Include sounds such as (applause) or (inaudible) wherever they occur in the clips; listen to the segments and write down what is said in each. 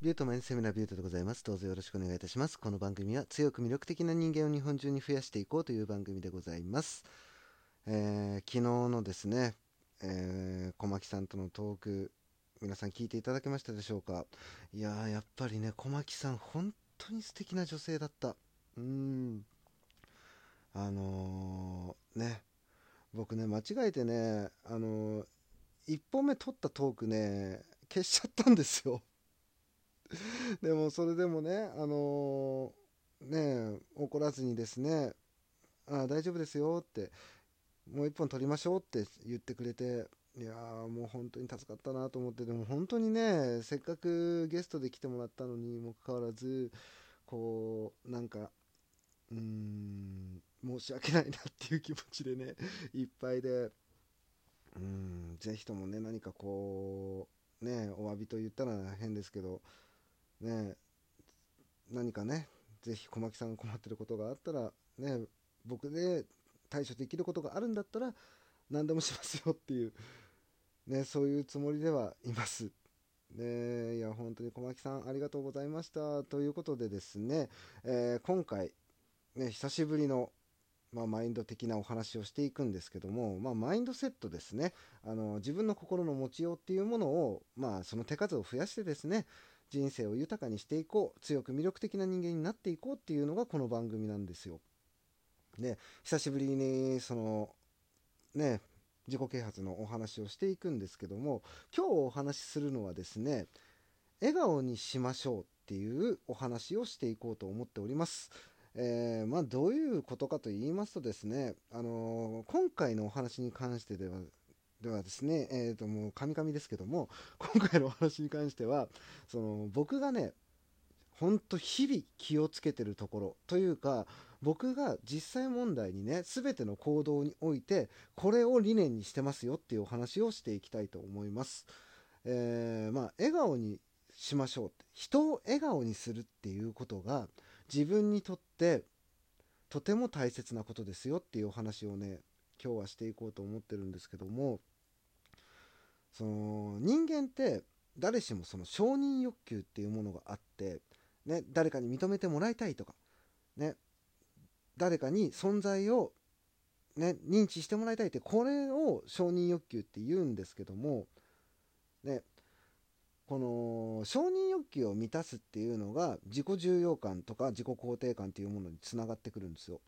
ビュートマンセミナービュートでございます。どうぞよろしくお願いいたします。この番組は強く魅力的な人間を日本中に増やしていこうという番組でございます。えー、昨日のですね、えー、小牧さんとのトーク、皆さん聞いていただけましたでしょうか？いやー、やっぱりね、小牧さん、本当に素敵な女性だった。うん。あのー、ね、僕ね、間違えてね、あのー、1本目撮ったトークね、消しちゃったんですよ。(laughs) でもそれでもねあのー、ね怒らずにですねあ大丈夫ですよってもう一本取りましょうって言ってくれていやもう本当に助かったなと思ってでも本当にねせっかくゲストで来てもらったのにもかかわらずこうなんかうーん申し訳ないなっていう気持ちでねいっぱいでうんぜひともね何かこうねお詫びと言ったら変ですけどね何かね是非小牧さんが困ってることがあったらね僕で対処できることがあるんだったら何でもしますよっていう、ね、そういうつもりではいます。ね、いや本当に小牧さんありがとうございましたということでですね、えー、今回、ね、久しぶりの、まあ、マインド的なお話をしていくんですけども、まあ、マインドセットですねあの自分の心の持ちようっていうものを、まあ、その手数を増やしてですね人生を豊かにしていこう強く魅力的な人間になっていこうっていうのがこの番組なんですよ。で久しぶりにそのね自己啓発のお話をしていくんですけども今日お話しするのはですね笑顔にしましょうっていうお話をしていこうと思っております。えー、まあ、どういうことかと言いますとですね、あのー、今回のお話に関してではではですね、えー、ともうカミカミですけども (laughs) 今回のお話に関してはその僕がねほんと日々気をつけてるところというか僕が実際問題にね全ての行動においてこれを理念にしてますよっていうお話をしていきたいと思います。えー、まあ笑顔にしましょうって人を笑顔にするっていうことが自分にとってとても大切なことですよっていうお話をね今日はしていこうと思ってるんですけどもその人間って誰しもその承認欲求っていうものがあって、ね、誰かに認めてもらいたいとか、ね、誰かに存在を、ね、認知してもらいたいってこれを承認欲求って言うんですけども、ね、この承認欲求を満たすっていうのが自己重要感とか自己肯定感っていうものにつながってくるんですよ。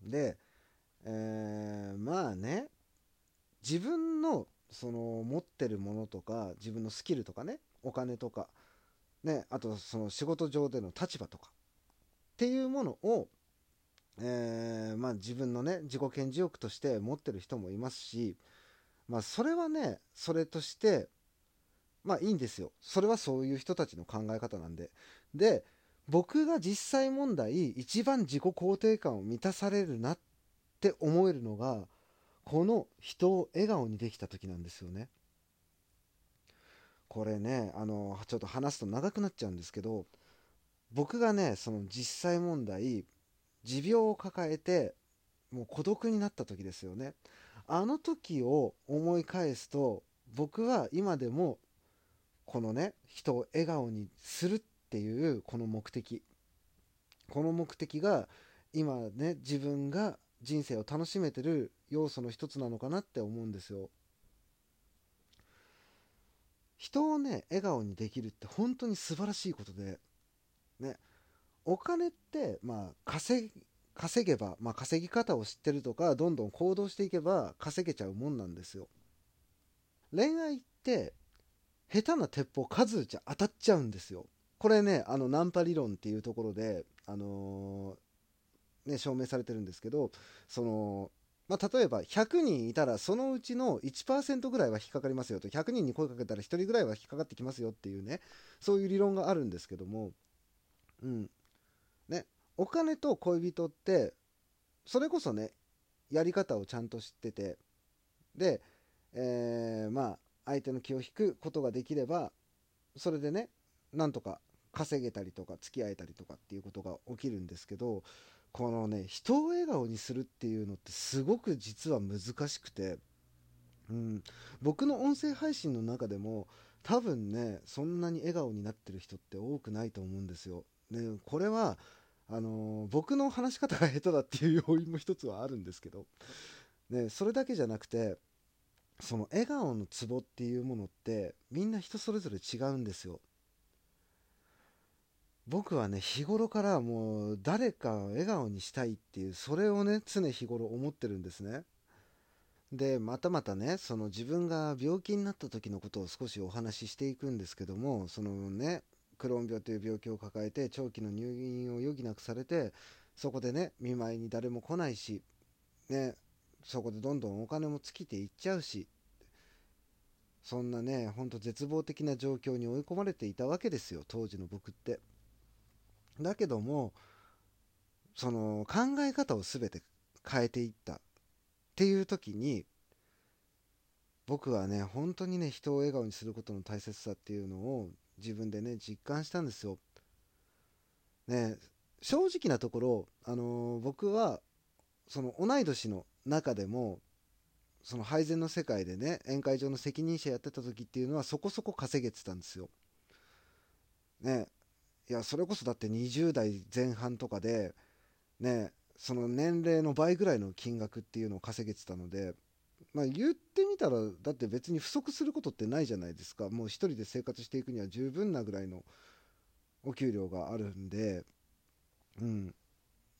で、えー、まあね自分のその持ってるものとか自分のスキルとかねお金とかねあとその仕事上での立場とかっていうものを、え、まあ自分のね自己顕示欲として持ってる人もいますしまあそれはねそれとしてまあいいんですよ。それはそういう人たちの考え方なんで。で僕が実際問題一番自己肯定感を満たされるなって思えるのがこの人を笑顔にできた時なんですよね。これねあのちょっと話すと長くなっちゃうんですけど僕がねその実際問題持病を抱えてもう孤独になった時ですよねあの時を思い返すと僕は今でもこのね人を笑顔にするっていうこの目的この目的が今ね自分が人生を楽しめてる要素の一つなのかなって思うんですよ。人をね笑顔にできるって本当に素晴らしいことでねお金ってまあ稼稼げば、まあ、稼ぎ方を知ってるとかどんどん行動していけば稼げちゃうもんなんですよ。恋愛って下手な鉄砲数打ち当たっちゃうんですよ。これねあのナンパ理論っていうところで、あのー、ね、証明されてるんですけどそのまあ、例えば100人いたらそのうちの1%ぐらいは引っかかりますよと。100人に声かけたら1人ぐらいは引っかかってきますよっていうね。そういう理論があるんですけども。うん。ね。お金と恋人ってそれこそねやり方をちゃんと知ってて。で、えー、まあ相手の気を引くことができればそれでねなんとか稼げたりとか付き合えたりとかっていうことが起きるんですけどこのね人を笑顔にするっていうのってすごく実は難しくて、うん、僕の音声配信の中でも多分ねそんなに笑顔になってる人って多くないと思うんですよ。でこれはあのー、僕の話し方が下手だっていう要因も一つはあるんですけど、ね、それだけじゃなくてその笑顔のツボっていうものってみんな人それぞれ違うんですよ。僕はね日頃からもう誰かを笑顔にしたいっていうそれをね常日頃思ってるんですね。でまたまたねその自分が病気になった時のことを少しお話ししていくんですけどもそのねクローン病という病気を抱えて長期の入院を余儀なくされてそこでね見舞いに誰も来ないしねそこでどんどんお金も尽きていっちゃうしそんなねほんと絶望的な状況に追い込まれていたわけですよ当時の僕って。だけどもその考え方を全て変えていったっていう時に僕はね本当にね人を笑顔にすることの大切さっていうのを自分でね実感したんですよ。ね正直なところ、あのー、僕はその同い年の中でもその配膳の世界でね宴会場の責任者やってた時っていうのはそこそこ稼げてたんですよ。ねいやそれこそだって20代前半とかでねその年齢の倍ぐらいの金額っていうのを稼げてたのでまあ言ってみたらだって別に不足することってないじゃないですか。もう一人で生活していくには十分なぐらいのお給料があるんで。うん。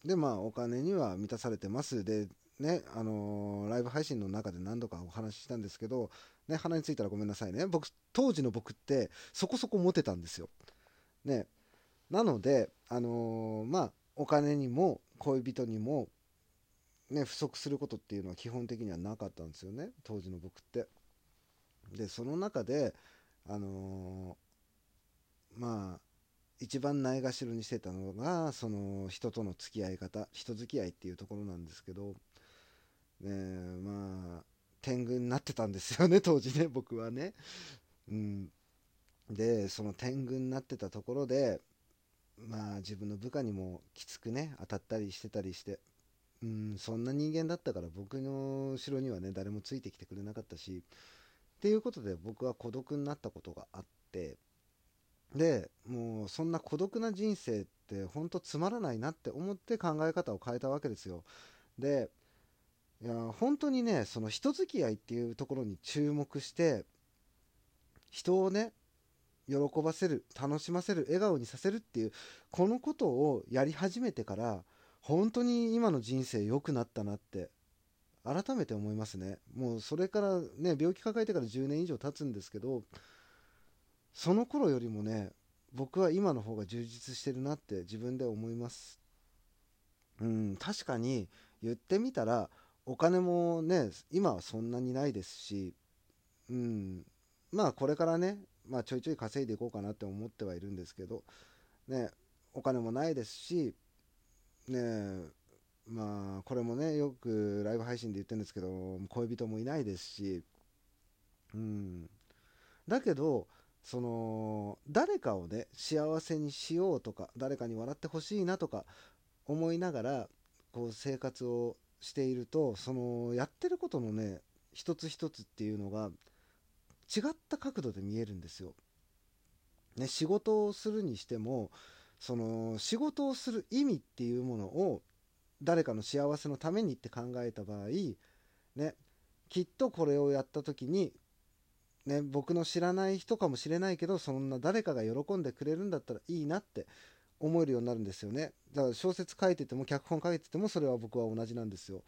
でまあお金には満たされてます。でねあのー、ライブ配信の中で何度かお話ししたんですけどね鼻についたらごめんなさいね。僕当時の僕ってそこそこモテたんですよ。ね。なので、あのー、まあ、お金にも恋人にも、ね、不足することっていうのは基本的にはなかったんですよね、当時の僕って。で、その中で、あのー、まあ、一番ないがしろにしてたのが、その人との付き合い方、人付き合いっていうところなんですけど、ねまあ、天狗になってたんですよね、当時ね、僕はね。うん。で、その天狗になってたところで、まあ自分の部下にもきつくね当たったりしてたりしてうんそんな人間だったから僕の後ろにはね誰もついてきてくれなかったしっていうことで僕は孤独になったことがあってでもうそんな孤独な人生ってほんとつまらないなって思って考え方を変えたわけですよ。でいや本当にねその人付き合いっていうところに注目して人をね喜ばせる楽しませる笑顔にさせるっていうこのことをやり始めてから本当に今の人生良くなったなって改めて思いますね。もうそれからね病気抱えてから10年以上経つんですけどその頃よりもね僕は今の方が充実してるなって自分で思います。うん確かに言ってみたらお金もね今はそんなにないですしうんまあこれからねまあ、ちょいちょい稼いでいこうかなって思ってはいるんですけど、ね、お金もないですし、ね、まあ、これもね、よくライブ配信で言ってるんですけど、恋人もいないですし、うん。だけど、その、誰かをね、幸せにしようとか、誰かに笑ってほしいなとか思いながら、こう、生活をしていると、その、やってることのね、一つ一つっていうのが、違った角度で見えるんですよ。ね、仕事をするにしてもその仕事をする意味っていうものを誰かの幸せのためにって考えた場合、ね、きっとこれをやった時に、ね、僕の知らない人かもしれないけどそんな誰かが喜んでくれるんだったらいいなって思えるようになるんですよねだから小説書いてても脚本書いててもそれは僕は同じなんですよ。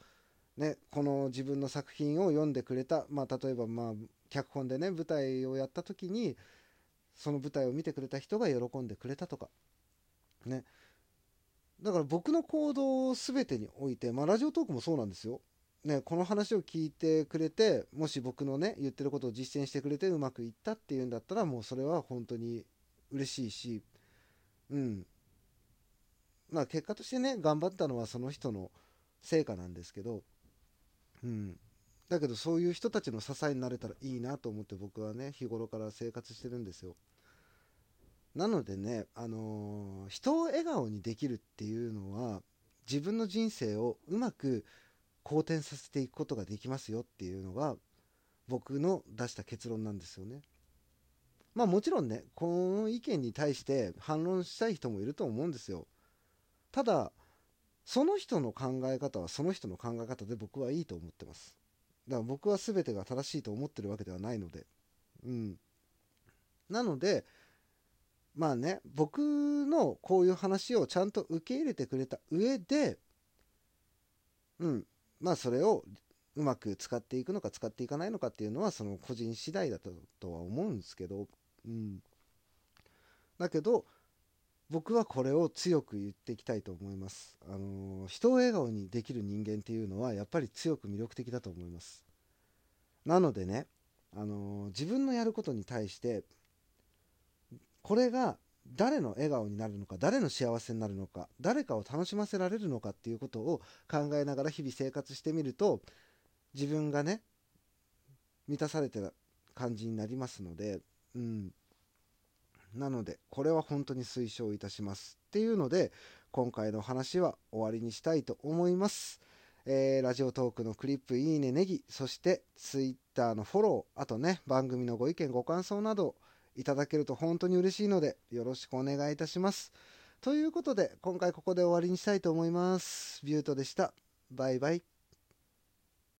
ね、この自分の作品を読んでくれた、まあ、例えばまあ脚本でね舞台をやった時にその舞台を見てくれた人が喜んでくれたとか。ね。だから僕の行動全てにおいて、まあ、ラジオトークもそうなんですよ。ね、この話を聞いてくれてもし僕のね言ってることを実践してくれてうまくいったっていうんだったらもうそれは本当に嬉しいしうん。まあ結果としてね頑張ったのはその人の成果なんですけどうん。だけどそういう人たちの支えになれたらいいなと思って僕はね日頃から生活してるんですよ。なのでねあのー、人を笑顔にできるっていうのは自分の人生をうまく好転させていくことができますよっていうのが僕の出した結論なんですよね。まあもちろんねこの意見に対して反論したい人もいると思うんですよ。ただその人の考え方はその人の考え方で僕はいいと思ってます。だから僕は全てが正しいと思ってるわけではないので。うん。なのでまあね僕のこういう話をちゃんと受け入れてくれた上でうん。まあそれをうまく使っていくのか使っていかないのかっていうのはその個人次第だとは思うんですけど、うん、だけど僕はこれを強く言っていきたいと思います。あの人を笑顔にできる人間っていうのはやっぱり強く魅力的だと思います。なのでね、あの自分のやることに対してこれが誰の笑顔になるのか誰の幸せになるのか誰かを楽しませられるのかっていうことを考えながら日々生活してみると自分がね満たされてる感じになりますので、うん、なのでこれは本当に推奨いたしますっていうので今回の話は終わりにしたいと思います。えー、ラジオトークのクリップ、いいね、ネギ、そして Twitter のフォロー、あとね、番組のご意見、ご感想などいただけると本当に嬉しいので、よろしくお願いいたします。ということで、今回ここで終わりにしたいと思います。ビュートでした。バイバイ。